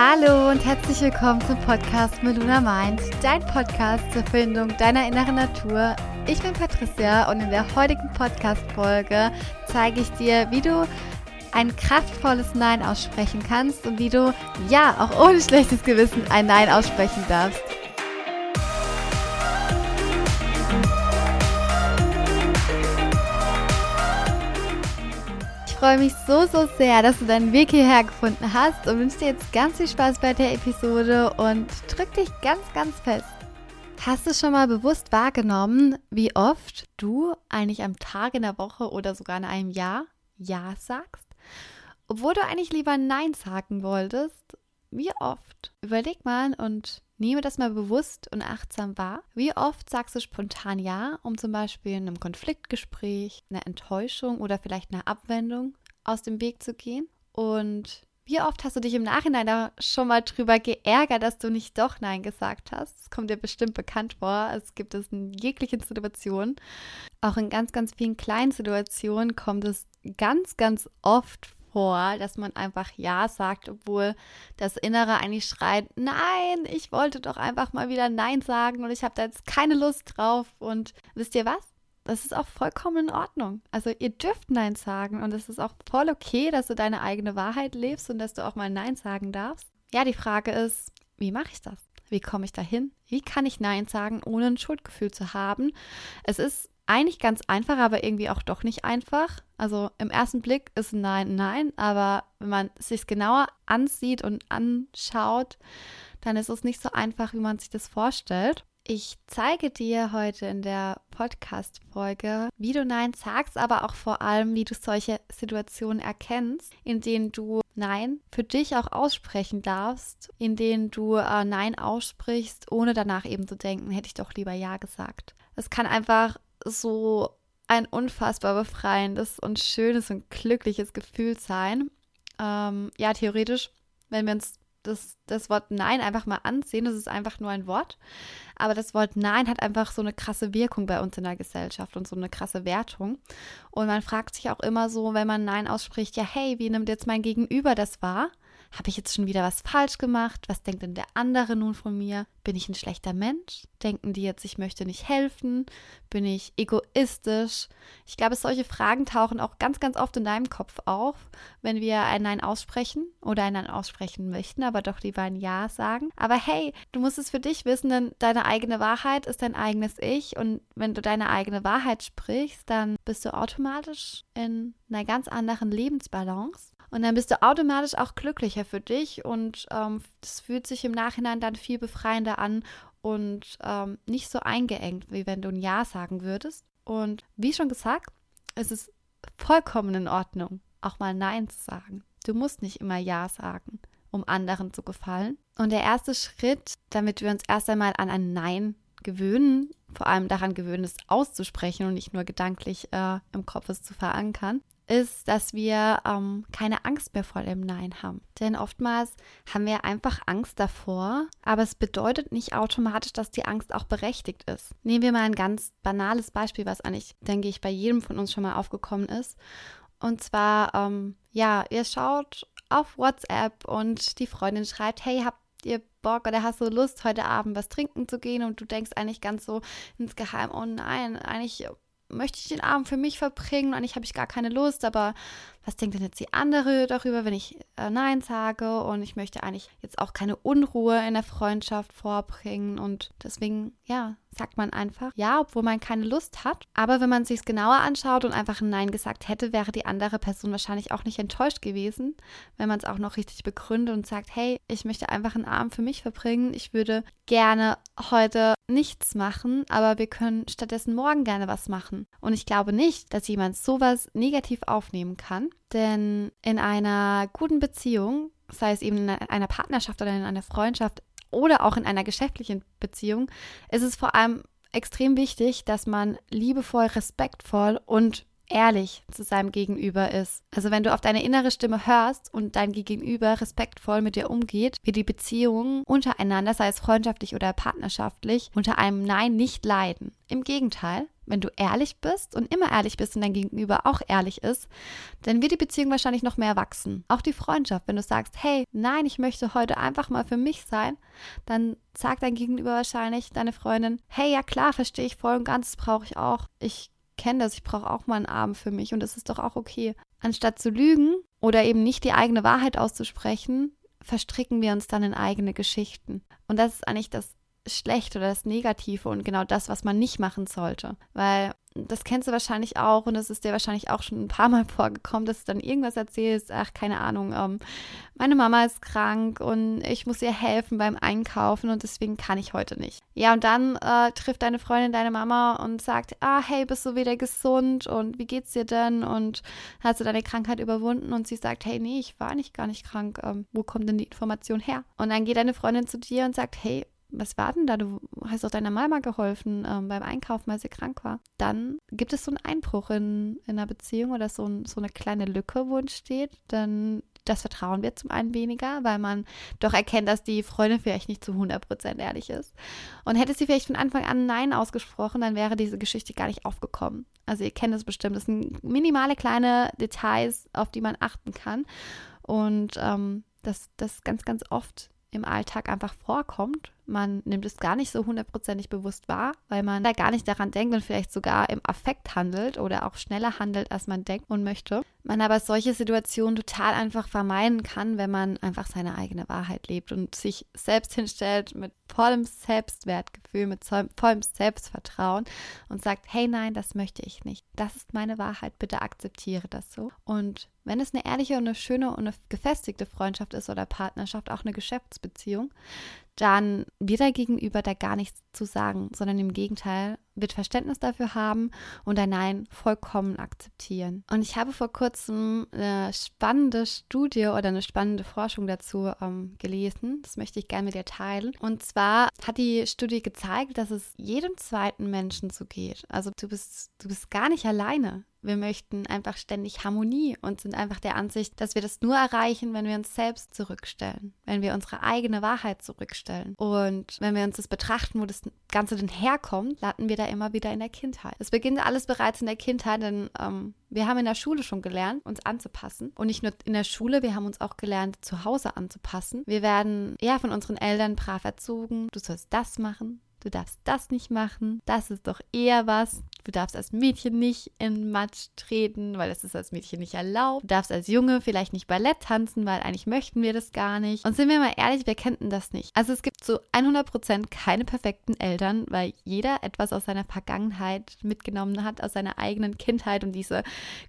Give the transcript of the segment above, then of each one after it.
Hallo und herzlich willkommen zum Podcast Meluna Mind, dein Podcast zur Findung deiner inneren Natur. Ich bin Patricia und in der heutigen Podcast-Folge zeige ich dir, wie du ein kraftvolles Nein aussprechen kannst und wie du, ja, auch ohne schlechtes Gewissen ein Nein aussprechen darfst. Freue mich so, so sehr, dass du deinen Weg hierher gefunden hast und wünsche dir jetzt ganz viel Spaß bei der Episode und drück dich ganz, ganz fest. Hast du schon mal bewusst wahrgenommen, wie oft du eigentlich am Tag in der Woche oder sogar in einem Jahr Ja sagst? Obwohl du eigentlich lieber Nein sagen wolltest? Wie oft? Überleg mal und nehme das mal bewusst und achtsam wahr. Wie oft sagst du spontan Ja, um zum Beispiel in einem Konfliktgespräch, einer Enttäuschung oder vielleicht einer Abwendung aus dem Weg zu gehen? Und wie oft hast du dich im Nachhinein da schon mal drüber geärgert, dass du nicht doch Nein gesagt hast? Das kommt dir bestimmt bekannt vor. Es gibt es in jeglichen Situationen. Auch in ganz, ganz vielen kleinen Situationen kommt es ganz, ganz oft vor dass man einfach Ja sagt, obwohl das Innere eigentlich schreit, nein, ich wollte doch einfach mal wieder Nein sagen und ich habe da jetzt keine Lust drauf. Und wisst ihr was? Das ist auch vollkommen in Ordnung. Also ihr dürft Nein sagen und es ist auch voll okay, dass du deine eigene Wahrheit lebst und dass du auch mal Nein sagen darfst. Ja, die Frage ist, wie mache ich das? Wie komme ich dahin? Wie kann ich Nein sagen, ohne ein Schuldgefühl zu haben? Es ist eigentlich ganz einfach, aber irgendwie auch doch nicht einfach. Also im ersten Blick ist Nein Nein, aber wenn man es sich genauer ansieht und anschaut, dann ist es nicht so einfach, wie man sich das vorstellt. Ich zeige dir heute in der Podcast-Folge, wie du Nein sagst, aber auch vor allem, wie du solche Situationen erkennst, in denen du Nein für dich auch aussprechen darfst, in denen du äh, Nein aussprichst, ohne danach eben zu denken, hätte ich doch lieber Ja gesagt. Es kann einfach so ein unfassbar befreiendes und schönes und glückliches Gefühl sein. Ähm, ja, theoretisch, wenn wir uns das, das Wort Nein einfach mal ansehen, das ist einfach nur ein Wort. Aber das Wort Nein hat einfach so eine krasse Wirkung bei uns in der Gesellschaft und so eine krasse Wertung. Und man fragt sich auch immer so, wenn man Nein ausspricht, ja, hey, wie nimmt jetzt mein Gegenüber das wahr? Habe ich jetzt schon wieder was falsch gemacht? Was denkt denn der andere nun von mir? Bin ich ein schlechter Mensch? Denken die jetzt, ich möchte nicht helfen? Bin ich egoistisch? Ich glaube, solche Fragen tauchen auch ganz, ganz oft in deinem Kopf auf, wenn wir ein Nein aussprechen oder ein Nein aussprechen möchten, aber doch lieber ein Ja sagen. Aber hey, du musst es für dich wissen, denn deine eigene Wahrheit ist dein eigenes Ich und wenn du deine eigene Wahrheit sprichst, dann bist du automatisch in einer ganz anderen Lebensbalance und dann bist du automatisch auch glücklicher für dich und ähm, das fühlt sich im Nachhinein dann viel befreiender an und ähm, nicht so eingeengt, wie wenn du ein Ja sagen würdest. Und wie schon gesagt, es ist vollkommen in Ordnung, auch mal Nein zu sagen. Du musst nicht immer Ja sagen, um anderen zu gefallen. Und der erste Schritt, damit wir uns erst einmal an ein Nein gewöhnen, vor allem daran gewöhnen, es auszusprechen und nicht nur gedanklich äh, im Kopf es zu verankern, ist, dass wir ähm, keine Angst mehr vor dem Nein haben. Denn oftmals haben wir einfach Angst davor, aber es bedeutet nicht automatisch, dass die Angst auch berechtigt ist. Nehmen wir mal ein ganz banales Beispiel, was eigentlich, denke ich, bei jedem von uns schon mal aufgekommen ist. Und zwar, ähm, ja, ihr schaut auf WhatsApp und die Freundin schreibt, hey, habt ihr Bock oder hast du Lust, heute Abend was trinken zu gehen? Und du denkst eigentlich ganz so insgeheim, oh nein, eigentlich möchte ich den Abend für mich verbringen? Eigentlich habe ich gar keine Lust, aber was denkt denn jetzt die andere darüber, wenn ich äh, Nein sage? Und ich möchte eigentlich jetzt auch keine Unruhe in der Freundschaft vorbringen. Und deswegen, ja, sagt man einfach ja, obwohl man keine Lust hat. Aber wenn man sich es genauer anschaut und einfach ein Nein gesagt hätte, wäre die andere Person wahrscheinlich auch nicht enttäuscht gewesen, wenn man es auch noch richtig begründet und sagt, hey, ich möchte einfach einen Abend für mich verbringen. Ich würde gerne heute nichts machen, aber wir können stattdessen morgen gerne was machen. Und ich glaube nicht, dass jemand sowas negativ aufnehmen kann, denn in einer guten Beziehung, sei es eben in einer Partnerschaft oder in einer Freundschaft oder auch in einer geschäftlichen Beziehung, ist es vor allem extrem wichtig, dass man liebevoll, respektvoll und ehrlich zu seinem Gegenüber ist. Also wenn du auf deine innere Stimme hörst und dein Gegenüber respektvoll mit dir umgeht, wird die Beziehung untereinander, sei es freundschaftlich oder partnerschaftlich, unter einem Nein nicht leiden. Im Gegenteil, wenn du ehrlich bist und immer ehrlich bist und dein Gegenüber auch ehrlich ist, dann wird die Beziehung wahrscheinlich noch mehr wachsen. Auch die Freundschaft, wenn du sagst, hey, nein, ich möchte heute einfach mal für mich sein, dann sagt dein Gegenüber wahrscheinlich, deine Freundin, hey, ja klar, verstehe ich voll und ganz, brauche ich auch. Ich kenne das, ich brauche auch mal einen Abend für mich und es ist doch auch okay. Anstatt zu lügen oder eben nicht die eigene Wahrheit auszusprechen, verstricken wir uns dann in eigene Geschichten. Und das ist eigentlich das Schlechte oder das Negative und genau das, was man nicht machen sollte. Weil das kennst du wahrscheinlich auch und es ist dir wahrscheinlich auch schon ein paar Mal vorgekommen, dass du dann irgendwas erzählst, ach, keine Ahnung, ähm, meine Mama ist krank und ich muss ihr helfen beim Einkaufen und deswegen kann ich heute nicht. Ja, und dann äh, trifft deine Freundin deine Mama und sagt, ah, hey, bist du wieder gesund und wie geht's dir denn und hast du deine Krankheit überwunden? Und sie sagt, hey, nee, ich war nicht gar nicht krank, ähm, wo kommt denn die Information her? Und dann geht deine Freundin zu dir und sagt, hey, was war denn da? Du hast doch deiner Mama geholfen ähm, beim Einkaufen, weil sie krank war. Dann gibt es so einen Einbruch in, in einer Beziehung oder so, ein, so eine kleine Lücke, wo entsteht. Dann das Vertrauen wird zum einen weniger, weil man doch erkennt, dass die Freundin vielleicht nicht zu 100% ehrlich ist. Und hätte sie vielleicht von Anfang an Nein ausgesprochen, dann wäre diese Geschichte gar nicht aufgekommen. Also ihr kennt es bestimmt. Das sind minimale kleine Details, auf die man achten kann. Und ähm, das, das ganz, ganz oft im Alltag einfach vorkommt. Man nimmt es gar nicht so hundertprozentig bewusst wahr, weil man da gar nicht daran denkt und vielleicht sogar im Affekt handelt oder auch schneller handelt, als man denkt und möchte. Man aber solche Situationen total einfach vermeiden kann, wenn man einfach seine eigene Wahrheit lebt und sich selbst hinstellt mit vollem Selbstwertgefühl, mit vollem Selbstvertrauen und sagt, hey nein, das möchte ich nicht. Das ist meine Wahrheit, bitte akzeptiere das so. Und wenn es eine ehrliche und eine schöne und eine gefestigte Freundschaft ist oder Partnerschaft, auch eine Geschäftsbeziehung, dann wird er gegenüber da gar nichts zu sagen, sondern im Gegenteil wird Verständnis dafür haben und ein Nein vollkommen akzeptieren. Und ich habe vor kurzem eine spannende Studie oder eine spannende Forschung dazu ähm, gelesen. Das möchte ich gerne mit dir teilen. Und zwar hat die Studie gezeigt, dass es jedem zweiten Menschen so geht. Also du bist, du bist gar nicht alleine. Wir möchten einfach ständig Harmonie und sind einfach der Ansicht, dass wir das nur erreichen, wenn wir uns selbst zurückstellen, wenn wir unsere eigene Wahrheit zurückstellen. Und wenn wir uns das betrachten, wo das Ganze denn herkommt, landen wir da immer wieder in der Kindheit. Es beginnt alles bereits in der Kindheit, denn ähm, wir haben in der Schule schon gelernt, uns anzupassen. Und nicht nur in der Schule, wir haben uns auch gelernt, zu Hause anzupassen. Wir werden eher von unseren Eltern brav erzogen. Du sollst das machen, du darfst das nicht machen, das ist doch eher was. Du darfst als Mädchen nicht in Matsch treten, weil das ist als Mädchen nicht erlaubt. Du darfst als Junge vielleicht nicht Ballett tanzen, weil eigentlich möchten wir das gar nicht. Und sind wir mal ehrlich, wir kennten das nicht. Also es gibt zu 100% keine perfekten Eltern, weil jeder etwas aus seiner Vergangenheit mitgenommen hat, aus seiner eigenen Kindheit und diese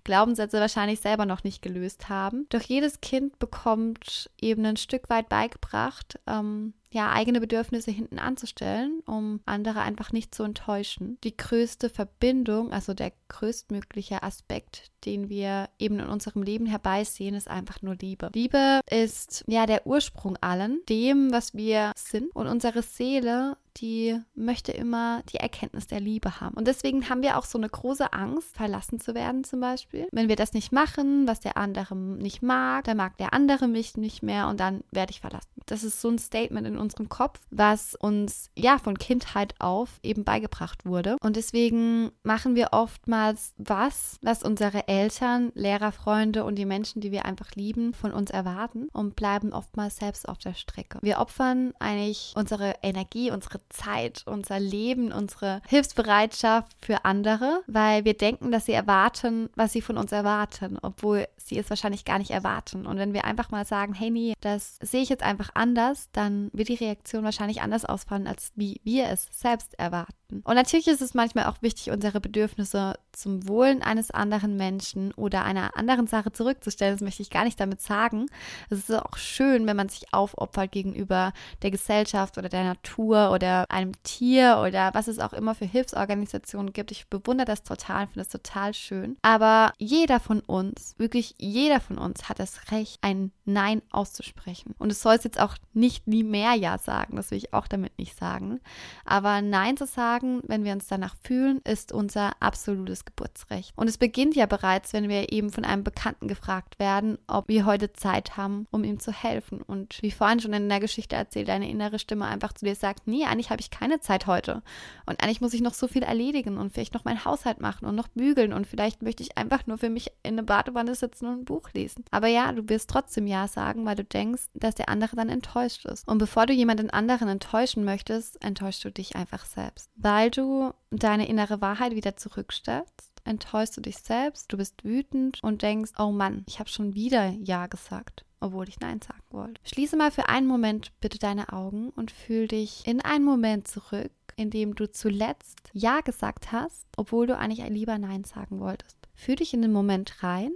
Glaubenssätze wahrscheinlich selber noch nicht gelöst haben. Doch jedes Kind bekommt eben ein Stück weit beigebracht, ähm, ja, eigene Bedürfnisse hinten anzustellen, um andere einfach nicht zu enttäuschen. Die größte Verbindung, also der größtmögliche Aspekt, den wir eben in unserem Leben herbeisehen, ist einfach nur Liebe. Liebe ist ja der Ursprung allen, dem, was wir sind. Und unsere Seele die möchte immer die Erkenntnis der Liebe haben. Und deswegen haben wir auch so eine große Angst, verlassen zu werden zum Beispiel. Wenn wir das nicht machen, was der andere nicht mag, dann mag der andere mich nicht mehr und dann werde ich verlassen. Das ist so ein Statement in unserem Kopf, was uns ja von Kindheit auf eben beigebracht wurde. Und deswegen machen wir oftmals was, was unsere Eltern, Lehrer, Freunde und die Menschen, die wir einfach lieben, von uns erwarten und bleiben oftmals selbst auf der Strecke. Wir opfern eigentlich unsere Energie, unsere Zeit, unser Leben, unsere Hilfsbereitschaft für andere, weil wir denken, dass sie erwarten, was sie von uns erwarten, obwohl sie es wahrscheinlich gar nicht erwarten. Und wenn wir einfach mal sagen, hey, nee, das sehe ich jetzt einfach anders, dann wird die Reaktion wahrscheinlich anders ausfallen, als wie wir es selbst erwarten. Und natürlich ist es manchmal auch wichtig, unsere Bedürfnisse zum Wohlen eines anderen Menschen oder einer anderen Sache zurückzustellen. Das möchte ich gar nicht damit sagen. Es ist auch schön, wenn man sich aufopfert gegenüber der Gesellschaft oder der Natur oder einem Tier oder was es auch immer für Hilfsorganisationen gibt. Ich bewundere das total, finde es total schön. Aber jeder von uns, wirklich jeder von uns hat das Recht, ein Nein auszusprechen. Und es soll es jetzt auch nicht nie mehr Ja sagen, das will ich auch damit nicht sagen. Aber Nein zu sagen, sagen, wenn wir uns danach fühlen, ist unser absolutes Geburtsrecht. Und es beginnt ja bereits, wenn wir eben von einem Bekannten gefragt werden, ob wir heute Zeit haben, um ihm zu helfen. Und wie vorhin schon in der Geschichte erzählt, deine innere Stimme einfach zu dir sagt, nee, eigentlich habe ich keine Zeit heute. Und eigentlich muss ich noch so viel erledigen und vielleicht noch meinen Haushalt machen und noch bügeln und vielleicht möchte ich einfach nur für mich in eine Badewanne sitzen und ein Buch lesen. Aber ja, du wirst trotzdem Ja sagen, weil du denkst, dass der andere dann enttäuscht ist. Und bevor du jemanden anderen enttäuschen möchtest, enttäuschst du dich einfach selbst. Weil du deine innere Wahrheit wieder zurückstellst, enttäuschst du dich selbst, du bist wütend und denkst, oh Mann, ich habe schon wieder Ja gesagt obwohl ich Nein sagen wollte. Schließe mal für einen Moment bitte deine Augen und fühl dich in einen Moment zurück, in dem du zuletzt Ja gesagt hast, obwohl du eigentlich lieber Nein sagen wolltest. Fühl dich in den Moment rein,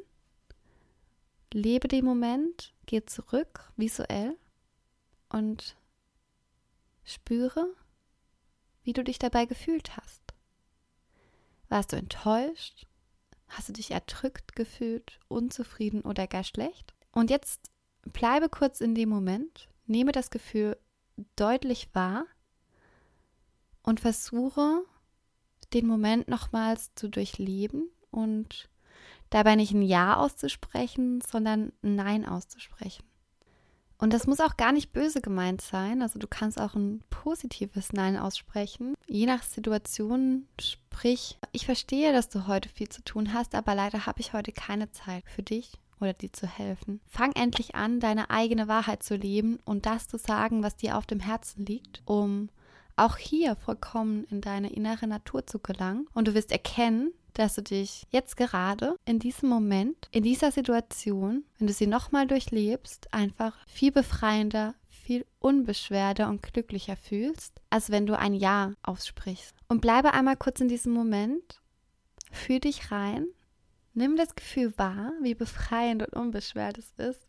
lebe den Moment, geh zurück visuell und spüre, wie du dich dabei gefühlt hast. Warst du enttäuscht? Hast du dich erdrückt gefühlt, unzufrieden oder gar schlecht? Und jetzt bleibe kurz in dem Moment, nehme das Gefühl deutlich wahr und versuche den Moment nochmals zu durchleben und dabei nicht ein Ja auszusprechen, sondern ein Nein auszusprechen. Und das muss auch gar nicht böse gemeint sein. Also du kannst auch ein positives Nein aussprechen. Je nach Situation, sprich, ich verstehe, dass du heute viel zu tun hast, aber leider habe ich heute keine Zeit für dich oder dir zu helfen. Fang endlich an, deine eigene Wahrheit zu leben und das zu sagen, was dir auf dem Herzen liegt, um auch hier vollkommen in deine innere Natur zu gelangen. Und du wirst erkennen, dass du dich jetzt gerade in diesem Moment, in dieser Situation, wenn du sie nochmal durchlebst, einfach viel befreiender, viel unbeschwerter und glücklicher fühlst, als wenn du ein Ja aussprichst. Und bleibe einmal kurz in diesem Moment, fühl dich rein, nimm das Gefühl wahr, wie befreiend und unbeschwert es ist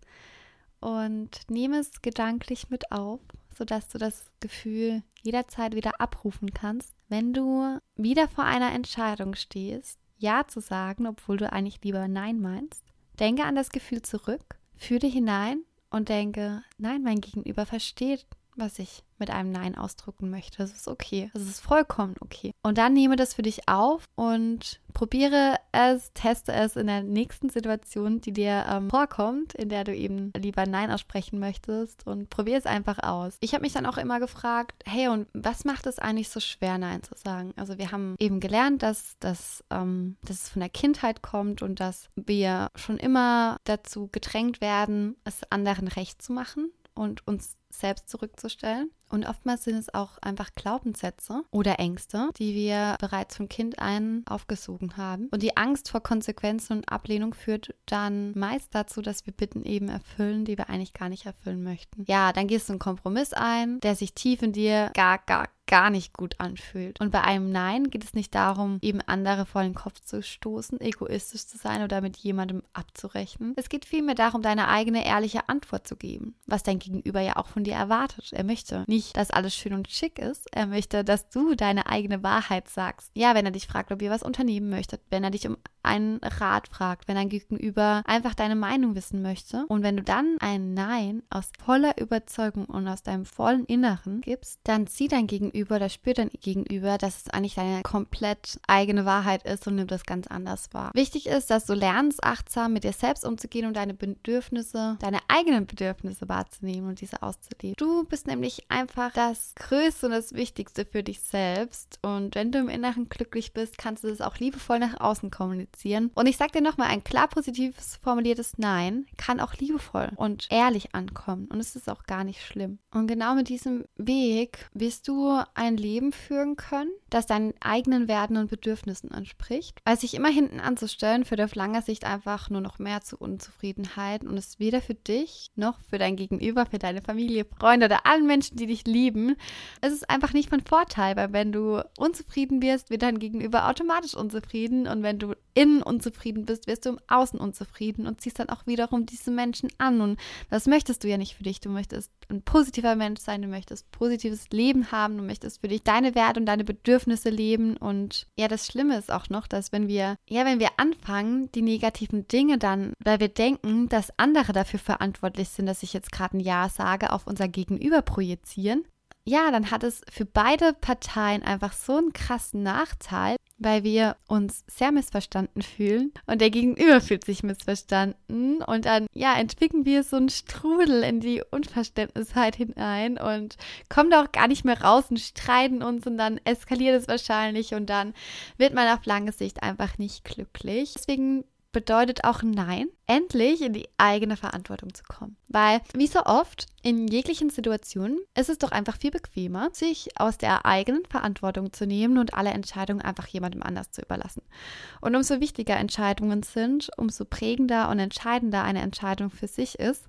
und nehme es gedanklich mit auf, sodass du das Gefühl jederzeit wieder abrufen kannst, wenn du wieder vor einer Entscheidung stehst, Ja zu sagen, obwohl du eigentlich lieber Nein meinst. Denke an das Gefühl zurück, fühle hinein und denke, nein, mein Gegenüber versteht, was ich mit einem Nein ausdrücken möchte. Das ist okay. Das ist vollkommen okay. Und dann nehme das für dich auf und probiere es, teste es in der nächsten Situation, die dir ähm, vorkommt, in der du eben lieber Nein aussprechen möchtest und probiere es einfach aus. Ich habe mich dann auch immer gefragt, hey, und was macht es eigentlich so schwer, Nein zu sagen? Also wir haben eben gelernt, dass, dass, ähm, dass es von der Kindheit kommt und dass wir schon immer dazu gedrängt werden, es anderen recht zu machen und uns selbst zurückzustellen. Und oftmals sind es auch einfach Glaubenssätze oder Ängste, die wir bereits von Kind ein aufgesogen haben. Und die Angst vor Konsequenzen und Ablehnung führt dann meist dazu, dass wir Bitten eben erfüllen, die wir eigentlich gar nicht erfüllen möchten. Ja, dann gehst du einen Kompromiss ein, der sich tief in dir gar, gar, gar nicht gut anfühlt. Und bei einem Nein geht es nicht darum, eben andere vor den Kopf zu stoßen, egoistisch zu sein oder mit jemandem abzurechnen. Es geht vielmehr darum, deine eigene ehrliche Antwort zu geben, was dein Gegenüber ja auch von dir erwartet. Er möchte nicht, dass alles schön und schick ist. Er möchte, dass du deine eigene Wahrheit sagst. Ja, wenn er dich fragt, ob ihr was unternehmen möchtet, wenn er dich um einen Rat fragt, wenn dein Gegenüber einfach deine Meinung wissen möchte. Und wenn du dann ein Nein aus voller Überzeugung und aus deinem vollen Inneren gibst, dann zieh dein Gegenüber oder spürt dein Gegenüber, dass es eigentlich deine komplett eigene Wahrheit ist und nimmt das ganz anders wahr. Wichtig ist, dass du lernst, achtsam mit dir selbst umzugehen und deine Bedürfnisse, deine eigenen Bedürfnisse wahrzunehmen und diese auszuleben. Du bist nämlich einfach das Größte und das Wichtigste für dich selbst. Und wenn du im Inneren glücklich bist, kannst du das auch liebevoll nach außen kommunizieren. Und ich sage dir nochmal, ein klar positives formuliertes Nein kann auch liebevoll und ehrlich ankommen. Und es ist auch gar nicht schlimm. Und genau mit diesem Weg wirst du ein Leben führen können, das deinen eigenen Werten und Bedürfnissen entspricht. Weil sich immer hinten anzustellen, führt auf lange Sicht einfach nur noch mehr zu Unzufriedenheit und ist weder für dich noch für dein Gegenüber, für deine Familie, Freunde oder allen Menschen, die dich lieben. Es ist einfach nicht von Vorteil, weil wenn du unzufrieden wirst, wird dein Gegenüber automatisch unzufrieden und wenn du innen unzufrieden bist, wirst du im Außen unzufrieden und ziehst dann auch wiederum diese Menschen an. Und das möchtest du ja nicht für dich. Du möchtest ein positiver Mensch sein, du möchtest positives Leben haben, du möchtest für dich deine Werte und deine Bedürfnisse leben. Und ja, das Schlimme ist auch noch, dass wenn wir, ja, wenn wir anfangen, die negativen Dinge dann, weil wir denken, dass andere dafür verantwortlich sind, dass ich jetzt gerade ein Ja sage, auf unser Gegenüber projizieren, ja, dann hat es für beide Parteien einfach so einen krassen Nachteil, weil wir uns sehr missverstanden fühlen und der Gegenüber fühlt sich missverstanden und dann, ja, entwickeln wir so einen Strudel in die Unverständnisheit hinein und kommen da auch gar nicht mehr raus und streiten uns und dann eskaliert es wahrscheinlich und dann wird man auf lange Sicht einfach nicht glücklich. Deswegen bedeutet auch Nein, endlich in die eigene Verantwortung zu kommen. Weil, wie so oft, in jeglichen Situationen ist es doch einfach viel bequemer, sich aus der eigenen Verantwortung zu nehmen und alle Entscheidungen einfach jemandem anders zu überlassen. Und umso wichtiger Entscheidungen sind, umso prägender und entscheidender eine Entscheidung für sich ist,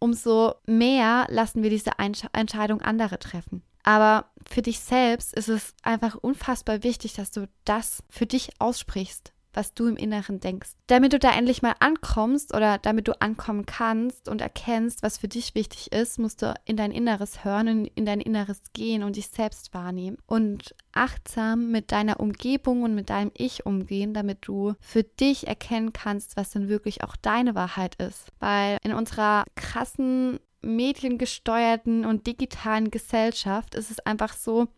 umso mehr lassen wir diese Entscheidung andere treffen. Aber für dich selbst ist es einfach unfassbar wichtig, dass du das für dich aussprichst, was du im Inneren denkst. Damit du da endlich mal ankommst oder damit du ankommen kannst und erkennst, was für dich wichtig ist, musst du in dein Inneres hören und in dein Inneres gehen und dich selbst wahrnehmen und achtsam mit deiner Umgebung und mit deinem Ich umgehen, damit du für dich erkennen kannst, was denn wirklich auch deine Wahrheit ist. Weil in unserer krassen mediengesteuerten und digitalen Gesellschaft ist es einfach so,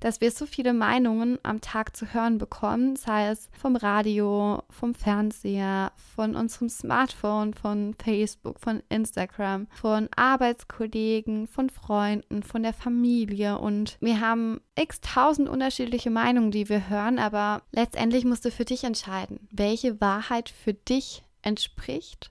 dass wir so viele Meinungen am Tag zu hören bekommen, sei es vom Radio, vom Fernseher, von unserem Smartphone, von Facebook, von Instagram, von Arbeitskollegen, von Freunden, von der Familie und wir haben x tausend unterschiedliche Meinungen, die wir hören, aber letztendlich musst du für dich entscheiden, welche Wahrheit für dich entspricht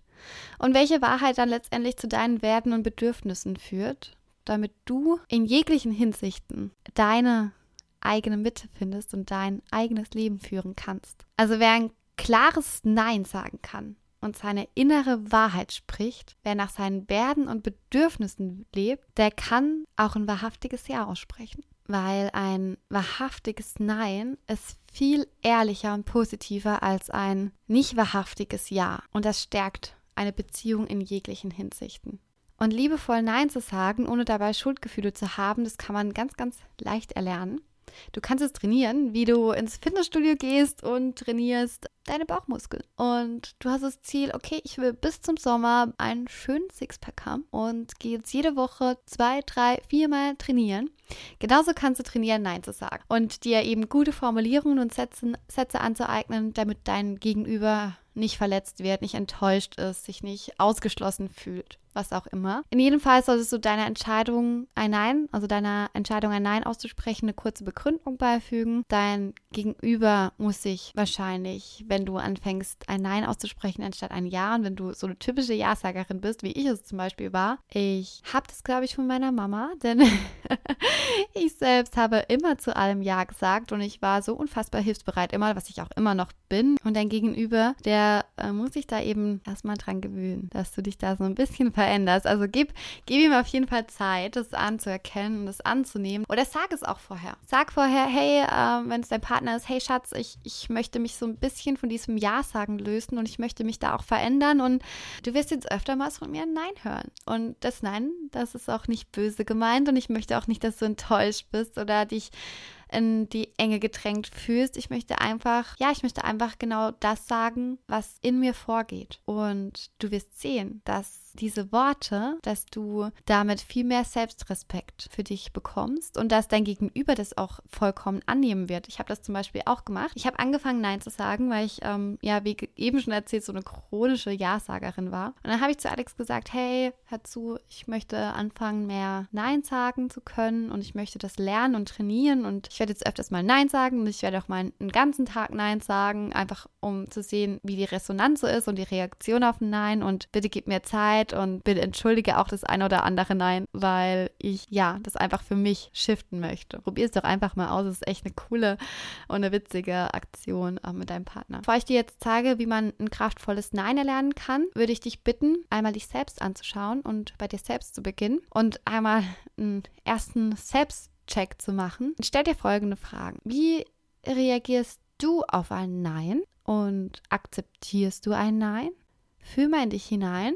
und welche Wahrheit dann letztendlich zu deinen Werten und Bedürfnissen führt, damit du in jeglichen Hinsichten deine eigene Mitte findest und dein eigenes Leben führen kannst. Also wer ein klares Nein sagen kann und seine innere Wahrheit spricht, wer nach seinen Werten und Bedürfnissen lebt, der kann auch ein wahrhaftiges Ja aussprechen. Weil ein wahrhaftiges Nein ist viel ehrlicher und positiver als ein nicht wahrhaftiges Ja. Und das stärkt eine Beziehung in jeglichen Hinsichten. Und liebevoll Nein zu sagen, ohne dabei Schuldgefühle zu haben, das kann man ganz, ganz leicht erlernen. Du kannst es trainieren, wie du ins Fitnessstudio gehst und trainierst deine Bauchmuskeln. Und du hast das Ziel, okay, ich will bis zum Sommer einen schönen Sixpack haben und gehe jetzt jede Woche zwei, drei, viermal trainieren. Genauso kannst du trainieren, Nein zu sagen und dir eben gute Formulierungen und Sätze, Sätze anzueignen, damit dein Gegenüber nicht verletzt wird, nicht enttäuscht ist, sich nicht ausgeschlossen fühlt was auch immer. In jedem Fall solltest du deiner Entscheidung ein Nein, also deiner Entscheidung ein Nein auszusprechen, eine kurze Begründung beifügen. Dein Gegenüber muss sich wahrscheinlich, wenn du anfängst, ein Nein auszusprechen, anstatt ein Ja, und wenn du so eine typische Ja-Sagerin bist, wie ich es zum Beispiel war, ich habe das, glaube ich, von meiner Mama, denn ich selbst habe immer zu allem Ja gesagt und ich war so unfassbar hilfsbereit, immer, was ich auch immer noch bin. Und dein Gegenüber, der äh, muss sich da eben erstmal dran gewöhnen, dass du dich da so ein bisschen veränderst veränderst. Also gib, gib ihm auf jeden Fall Zeit, das anzuerkennen und das anzunehmen. Oder sag es auch vorher. Sag vorher, hey, äh, wenn es dein Partner ist, hey Schatz, ich, ich möchte mich so ein bisschen von diesem Ja-Sagen lösen und ich möchte mich da auch verändern und du wirst jetzt öfter mal von mir ein Nein hören. Und das Nein, das ist auch nicht böse gemeint und ich möchte auch nicht, dass du enttäuscht bist oder dich in die Enge gedrängt fühlst. Ich möchte einfach, ja, ich möchte einfach genau das sagen, was in mir vorgeht. Und du wirst sehen, dass diese Worte, dass du damit viel mehr Selbstrespekt für dich bekommst und dass dein Gegenüber das auch vollkommen annehmen wird. Ich habe das zum Beispiel auch gemacht. Ich habe angefangen, Nein zu sagen, weil ich, ähm, ja, wie eben schon erzählt, so eine chronische Ja-Sagerin war. Und dann habe ich zu Alex gesagt, hey, hör zu, ich möchte anfangen, mehr Nein sagen zu können und ich möchte das lernen und trainieren und ich werde jetzt öfters mal Nein sagen und ich werde auch mal einen ganzen Tag Nein sagen, einfach um zu sehen, wie die Resonanz so ist und die Reaktion auf ein Nein und bitte gib mir Zeit Zeit und bitte entschuldige auch das eine oder andere Nein, weil ich ja das einfach für mich shiften möchte. Probier es doch einfach mal aus. Es ist echt eine coole und eine witzige Aktion auch mit deinem Partner. Bevor ich dir jetzt zeige, wie man ein kraftvolles Nein erlernen kann, würde ich dich bitten, einmal dich selbst anzuschauen und bei dir selbst zu beginnen und einmal einen ersten Selbstcheck zu machen. Stell dir folgende Fragen. Wie reagierst du auf ein Nein und akzeptierst du ein Nein? Fühl mal in dich hinein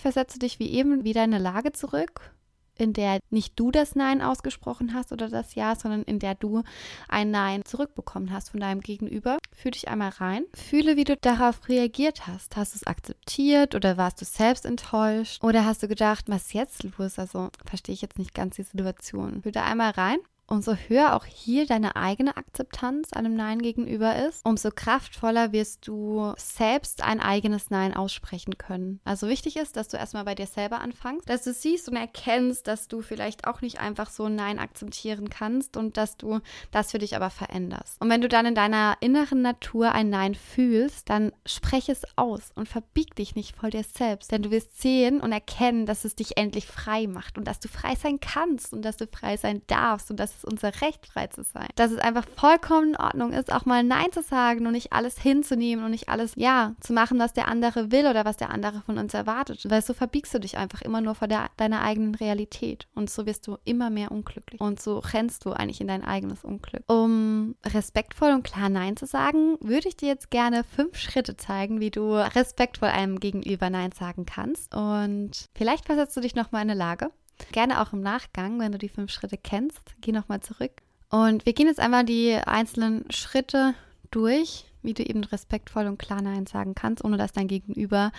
Versetze dich wie eben wieder in eine Lage zurück, in der nicht du das Nein ausgesprochen hast oder das Ja, sondern in der du ein Nein zurückbekommen hast von deinem Gegenüber. Fühl dich einmal rein. Fühle, wie du darauf reagiert hast. Hast du es akzeptiert oder warst du selbst enttäuscht? Oder hast du gedacht, was jetzt los? Also verstehe ich jetzt nicht ganz die Situation. Fühl da einmal rein umso höher auch hier deine eigene Akzeptanz einem Nein gegenüber ist, umso kraftvoller wirst du selbst ein eigenes Nein aussprechen können. Also wichtig ist, dass du erstmal bei dir selber anfängst, dass du siehst und erkennst, dass du vielleicht auch nicht einfach so ein Nein akzeptieren kannst und dass du das für dich aber veränderst. Und wenn du dann in deiner inneren Natur ein Nein fühlst, dann spreche es aus und verbieg dich nicht vor dir selbst, denn du wirst sehen und erkennen, dass es dich endlich frei macht und dass du frei sein kannst und dass du frei sein darfst und dass ist unser Recht, frei zu sein. Dass es einfach vollkommen in Ordnung ist, auch mal Nein zu sagen und nicht alles hinzunehmen und nicht alles, ja, zu machen, was der andere will oder was der andere von uns erwartet. Weil so verbiegst du dich einfach immer nur vor der, deiner eigenen Realität. Und so wirst du immer mehr unglücklich. Und so rennst du eigentlich in dein eigenes Unglück. Um respektvoll und klar Nein zu sagen, würde ich dir jetzt gerne fünf Schritte zeigen, wie du respektvoll einem gegenüber Nein sagen kannst. Und vielleicht versetzt du dich nochmal in eine Lage, Gerne auch im Nachgang, wenn du die fünf Schritte kennst, geh nochmal zurück. Und wir gehen jetzt einmal die einzelnen Schritte durch, wie du eben respektvoll und klar Nein sagen kannst, ohne dass dein Gegenüber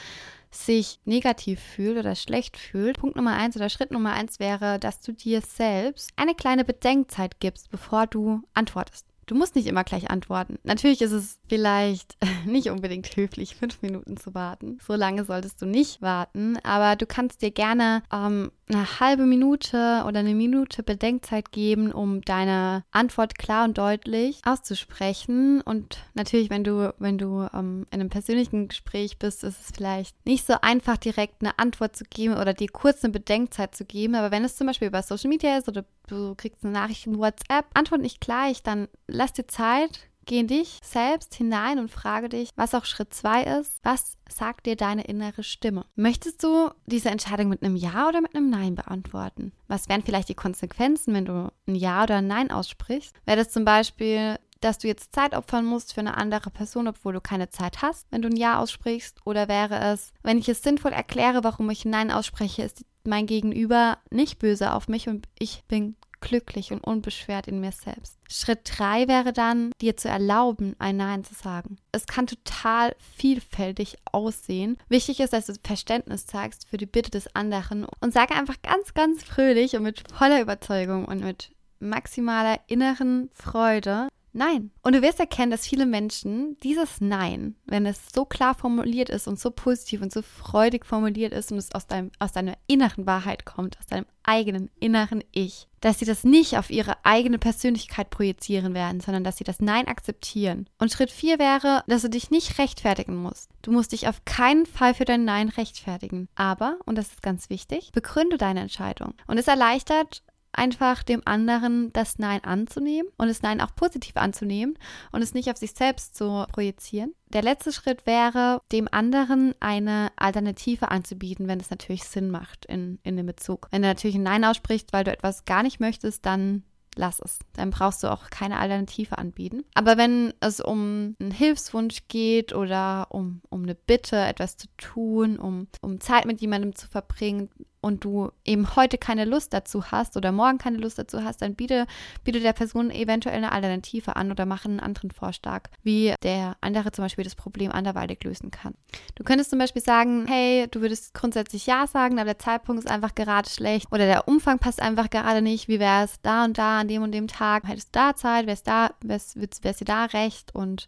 sich negativ fühlt oder schlecht fühlt. Punkt Nummer eins oder Schritt Nummer eins wäre, dass du dir selbst eine kleine Bedenkzeit gibst, bevor du antwortest. Du musst nicht immer gleich antworten. Natürlich ist es vielleicht nicht unbedingt höflich, fünf Minuten zu warten. So lange solltest du nicht warten, aber du kannst dir gerne ähm, eine halbe Minute oder eine Minute Bedenkzeit geben, um deine Antwort klar und deutlich auszusprechen. Und natürlich, wenn du, wenn du ähm, in einem persönlichen Gespräch bist, ist es vielleicht nicht so einfach, direkt eine Antwort zu geben oder dir kurz eine Bedenkzeit zu geben. Aber wenn es zum Beispiel über Social Media ist oder du kriegst eine Nachricht in WhatsApp, antwort nicht gleich, dann lass dir Zeit, geh in dich selbst hinein und frage dich, was auch Schritt zwei ist. Was sagt dir deine innere Stimme? Möchtest du diese Entscheidung mit einem Ja oder mit einem Nein beantworten? Was wären vielleicht die Konsequenzen, wenn du ein Ja oder ein Nein aussprichst? Wäre das zum Beispiel dass du jetzt Zeit opfern musst für eine andere Person, obwohl du keine Zeit hast, wenn du ein Ja aussprichst? Oder wäre es, wenn ich es sinnvoll erkläre, warum ich ein Nein ausspreche, ist mein Gegenüber nicht böse auf mich und ich bin glücklich und unbeschwert in mir selbst. Schritt drei wäre dann, dir zu erlauben, ein Nein zu sagen. Es kann total vielfältig aussehen. Wichtig ist, dass du Verständnis zeigst für die Bitte des anderen und sage einfach ganz, ganz fröhlich und mit voller Überzeugung und mit maximaler inneren Freude, Nein. Und du wirst erkennen, dass viele Menschen dieses Nein, wenn es so klar formuliert ist und so positiv und so freudig formuliert ist und es aus, deinem, aus deiner inneren Wahrheit kommt, aus deinem eigenen inneren Ich, dass sie das nicht auf ihre eigene Persönlichkeit projizieren werden, sondern dass sie das Nein akzeptieren. Und Schritt 4 wäre, dass du dich nicht rechtfertigen musst. Du musst dich auf keinen Fall für dein Nein rechtfertigen. Aber, und das ist ganz wichtig, begründe deine Entscheidung. Und es erleichtert einfach dem anderen das Nein anzunehmen und das Nein auch positiv anzunehmen und es nicht auf sich selbst zu projizieren. Der letzte Schritt wäre, dem anderen eine Alternative anzubieten, wenn es natürlich Sinn macht in, in dem Bezug. Wenn du natürlich ein Nein aussprichst, weil du etwas gar nicht möchtest, dann lass es. Dann brauchst du auch keine Alternative anbieten. Aber wenn es um einen Hilfswunsch geht oder um, um eine Bitte, etwas zu tun, um, um Zeit mit jemandem zu verbringen, und du eben heute keine Lust dazu hast oder morgen keine Lust dazu hast, dann biete, biete der Person eventuell eine Alternative an oder mache einen anderen Vorschlag, wie der andere zum Beispiel das Problem anderweitig lösen kann. Du könntest zum Beispiel sagen, hey, du würdest grundsätzlich Ja sagen, aber der Zeitpunkt ist einfach gerade schlecht oder der Umfang passt einfach gerade nicht. Wie wäre es da und da an dem und dem Tag? Hättest du da Zeit? Wär's da, wär's, wär's dir da recht? Und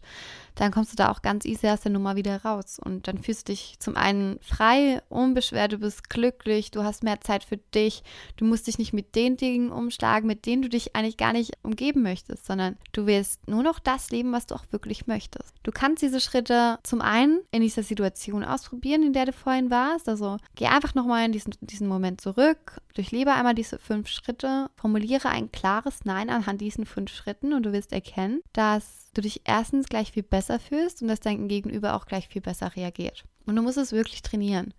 dann kommst du da auch ganz easy aus der Nummer wieder raus. Und dann fühlst du dich zum einen frei, unbeschwert, du bist glücklich, du hast mehr Zeit für dich, du musst dich nicht mit den Dingen umschlagen, mit denen du dich eigentlich gar nicht umgeben möchtest, sondern du wirst nur noch das leben, was du auch wirklich möchtest. Du kannst diese Schritte zum einen in dieser Situation ausprobieren, in der du vorhin warst. Also geh einfach nochmal in diesen, diesen Moment zurück, durchlebe einmal diese fünf Schritte, formuliere ein klares Nein anhand diesen fünf Schritten und du wirst erkennen, dass du dich erstens gleich viel besser fühlst und dass dein Gegenüber auch gleich viel besser reagiert. Und du musst es wirklich trainieren.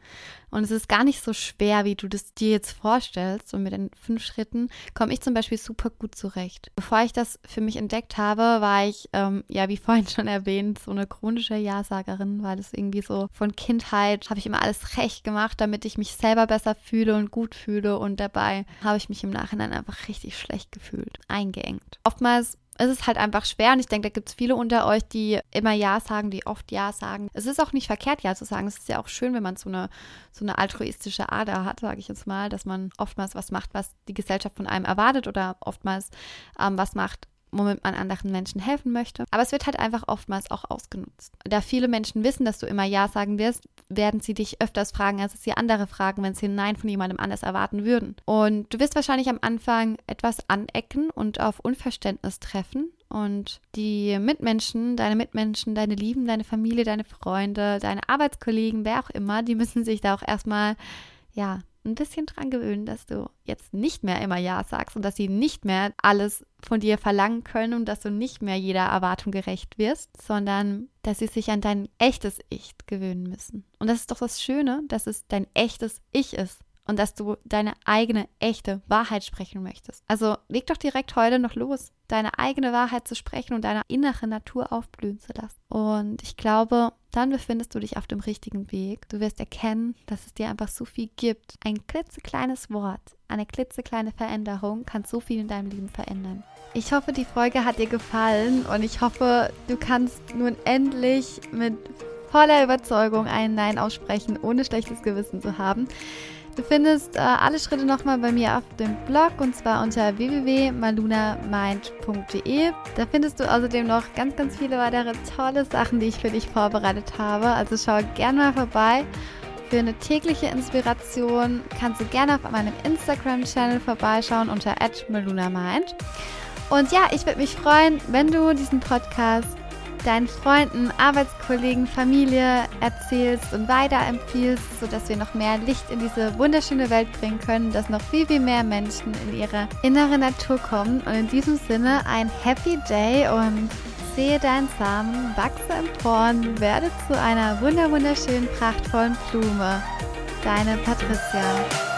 Und es ist gar nicht so schwer, wie du das dir jetzt vorstellst. Und mit den fünf Schritten komme ich zum Beispiel super gut zurecht. Bevor ich das für mich entdeckt habe, war ich, ähm, ja, wie vorhin schon erwähnt, so eine chronische Ja-Sagerin, weil es irgendwie so von Kindheit habe ich immer alles recht gemacht, damit ich mich selber besser fühle und gut fühle. Und dabei habe ich mich im Nachhinein einfach richtig schlecht gefühlt, eingeengt. Oftmals es ist halt einfach schwer und ich denke, da gibt es viele unter euch, die immer Ja sagen, die oft Ja sagen. Es ist auch nicht verkehrt, Ja zu sagen. Es ist ja auch schön, wenn man so eine, so eine altruistische Ader hat, sage ich jetzt mal, dass man oftmals was macht, was die Gesellschaft von einem erwartet oder oftmals ähm, was macht, womit man anderen Menschen helfen möchte. Aber es wird halt einfach oftmals auch ausgenutzt. Da viele Menschen wissen, dass du immer Ja sagen wirst, werden sie dich öfters fragen, als sie andere fragen, wenn sie ein Nein von jemandem anders erwarten würden. Und du wirst wahrscheinlich am Anfang etwas anecken und auf Unverständnis treffen. Und die Mitmenschen, deine Mitmenschen, deine Lieben, deine Familie, deine Freunde, deine Arbeitskollegen, wer auch immer, die müssen sich da auch erstmal, ja, ein bisschen dran gewöhnen, dass du jetzt nicht mehr immer Ja sagst und dass sie nicht mehr alles von dir verlangen können und dass du nicht mehr jeder Erwartung gerecht wirst, sondern dass sie sich an dein echtes Ich gewöhnen müssen. Und das ist doch das Schöne, dass es dein echtes Ich ist und dass du deine eigene echte Wahrheit sprechen möchtest. Also leg doch direkt heute noch los, deine eigene Wahrheit zu sprechen und deine innere Natur aufblühen zu lassen. Und ich glaube, dann befindest du dich auf dem richtigen Weg. Du wirst erkennen, dass es dir einfach so viel gibt. Ein klitzekleines Wort, eine klitzekleine Veränderung kann so viel in deinem Leben verändern. Ich hoffe, die Folge hat dir gefallen und ich hoffe, du kannst nun endlich mit voller Überzeugung ein Nein aussprechen, ohne schlechtes Gewissen zu haben. Du findest äh, alle Schritte nochmal bei mir auf dem Blog und zwar unter www.malunamind.de. Da findest du außerdem noch ganz, ganz viele weitere tolle Sachen, die ich für dich vorbereitet habe. Also schau gerne mal vorbei. Für eine tägliche Inspiration kannst du gerne auf meinem Instagram-Channel vorbeischauen unter @malunamind. Und ja, ich würde mich freuen, wenn du diesen Podcast deinen Freunden, Arbeitskollegen, Familie erzählst und weiterempfiehlst, sodass wir noch mehr Licht in diese wunderschöne Welt bringen können, dass noch viel, viel mehr Menschen in ihre innere Natur kommen. Und in diesem Sinne ein Happy Day und sehe deinen Samen, wachse emporen, werde zu einer wunderschönen, prachtvollen Blume. Deine Patricia.